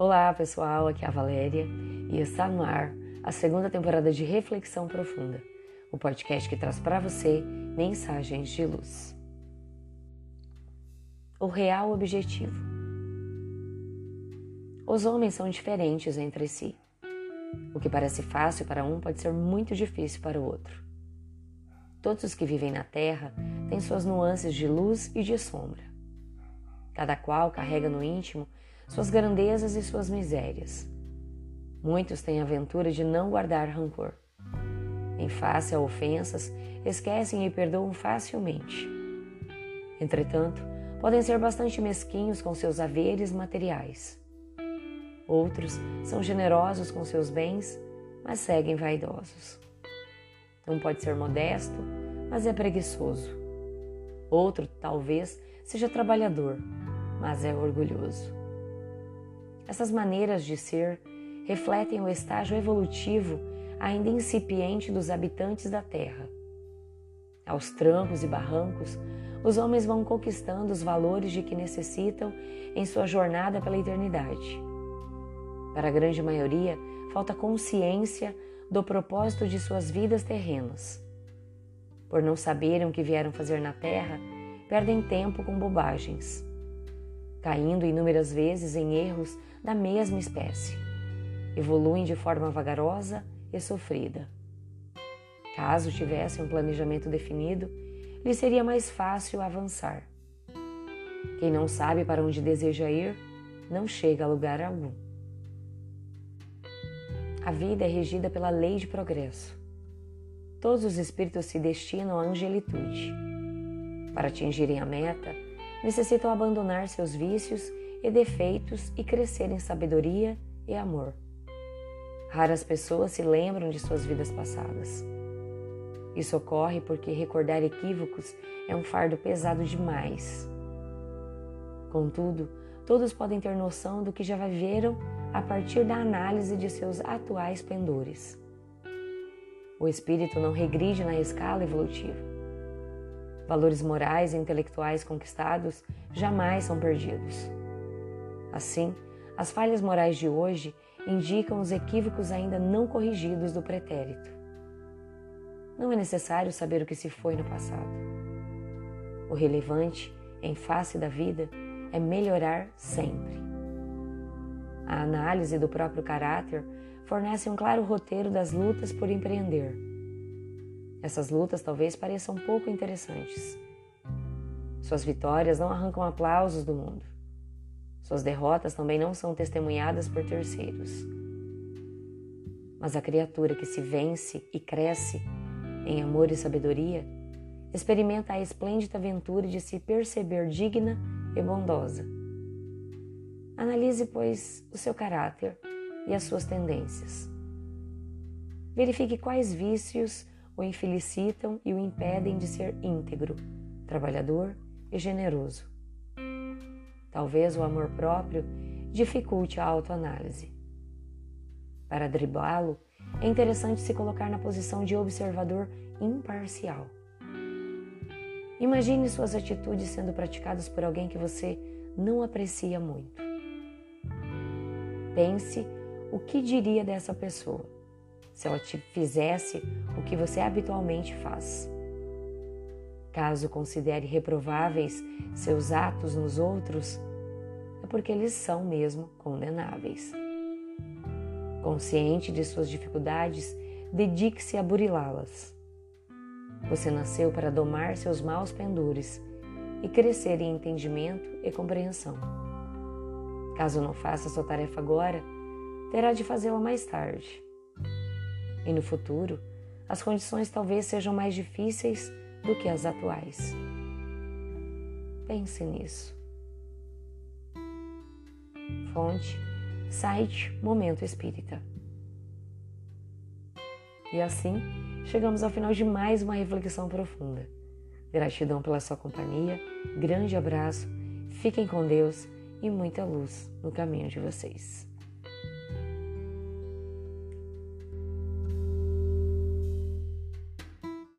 Olá pessoal, aqui é a Valéria e está no ar a segunda temporada de Reflexão Profunda, o podcast que traz para você mensagens de luz. O real objetivo. Os homens são diferentes entre si. O que parece fácil para um pode ser muito difícil para o outro. Todos os que vivem na Terra têm suas nuances de luz e de sombra. Cada qual carrega no íntimo suas grandezas e suas misérias. Muitos têm a aventura de não guardar rancor. Em face a ofensas, esquecem e perdoam facilmente. Entretanto, podem ser bastante mesquinhos com seus haveres materiais. Outros são generosos com seus bens, mas seguem vaidosos. Um pode ser modesto, mas é preguiçoso. Outro, talvez, seja trabalhador, mas é orgulhoso. Essas maneiras de ser refletem o estágio evolutivo ainda incipiente dos habitantes da Terra. Aos trancos e barrancos, os homens vão conquistando os valores de que necessitam em sua jornada pela eternidade. Para a grande maioria, falta consciência do propósito de suas vidas terrenas. Por não saberem o que vieram fazer na Terra, perdem tempo com bobagens, caindo inúmeras vezes em erros da mesma espécie. Evoluem de forma vagarosa e sofrida. Caso tivessem um planejamento definido, lhe seria mais fácil avançar. Quem não sabe para onde deseja ir, não chega a lugar algum. A vida é regida pela lei de progresso. Todos os espíritos se destinam à angelitude. Para atingirem a meta, necessitam abandonar seus vícios e defeitos e crescer em sabedoria e amor. Raras pessoas se lembram de suas vidas passadas. Isso ocorre porque recordar equívocos é um fardo pesado demais. Contudo, todos podem ter noção do que já viveram a partir da análise de seus atuais pendores. O espírito não regride na escala evolutiva. Valores morais e intelectuais conquistados jamais são perdidos. Assim, as falhas morais de hoje indicam os equívocos ainda não corrigidos do pretérito. Não é necessário saber o que se foi no passado. O relevante, em face da vida, é melhorar sempre. A análise do próprio caráter fornece um claro roteiro das lutas por empreender. Essas lutas talvez pareçam pouco interessantes. Suas vitórias não arrancam aplausos do mundo. Suas derrotas também não são testemunhadas por terceiros. Mas a criatura que se vence e cresce em amor e sabedoria experimenta a esplêndida aventura de se perceber digna e bondosa. Analise, pois, o seu caráter e as suas tendências. Verifique quais vícios o infelicitam e o impedem de ser íntegro, trabalhador e generoso. Talvez o amor próprio dificulte a autoanálise. Para driblá-lo, é interessante se colocar na posição de observador imparcial. Imagine suas atitudes sendo praticadas por alguém que você não aprecia muito. Pense o que diria dessa pessoa se ela te fizesse o que você habitualmente faz. Caso considere reprováveis seus atos nos outros, é porque eles são mesmo condenáveis. Consciente de suas dificuldades, dedique-se a burilá-las. Você nasceu para domar seus maus pendores e crescer em entendimento e compreensão. Caso não faça sua tarefa agora, terá de fazê-la mais tarde. E no futuro, as condições talvez sejam mais difíceis do que as atuais. Pense nisso. Fonte, site Momento Espírita. E assim, chegamos ao final de mais uma reflexão profunda. Gratidão pela sua companhia, grande abraço, fiquem com Deus e muita luz no caminho de vocês.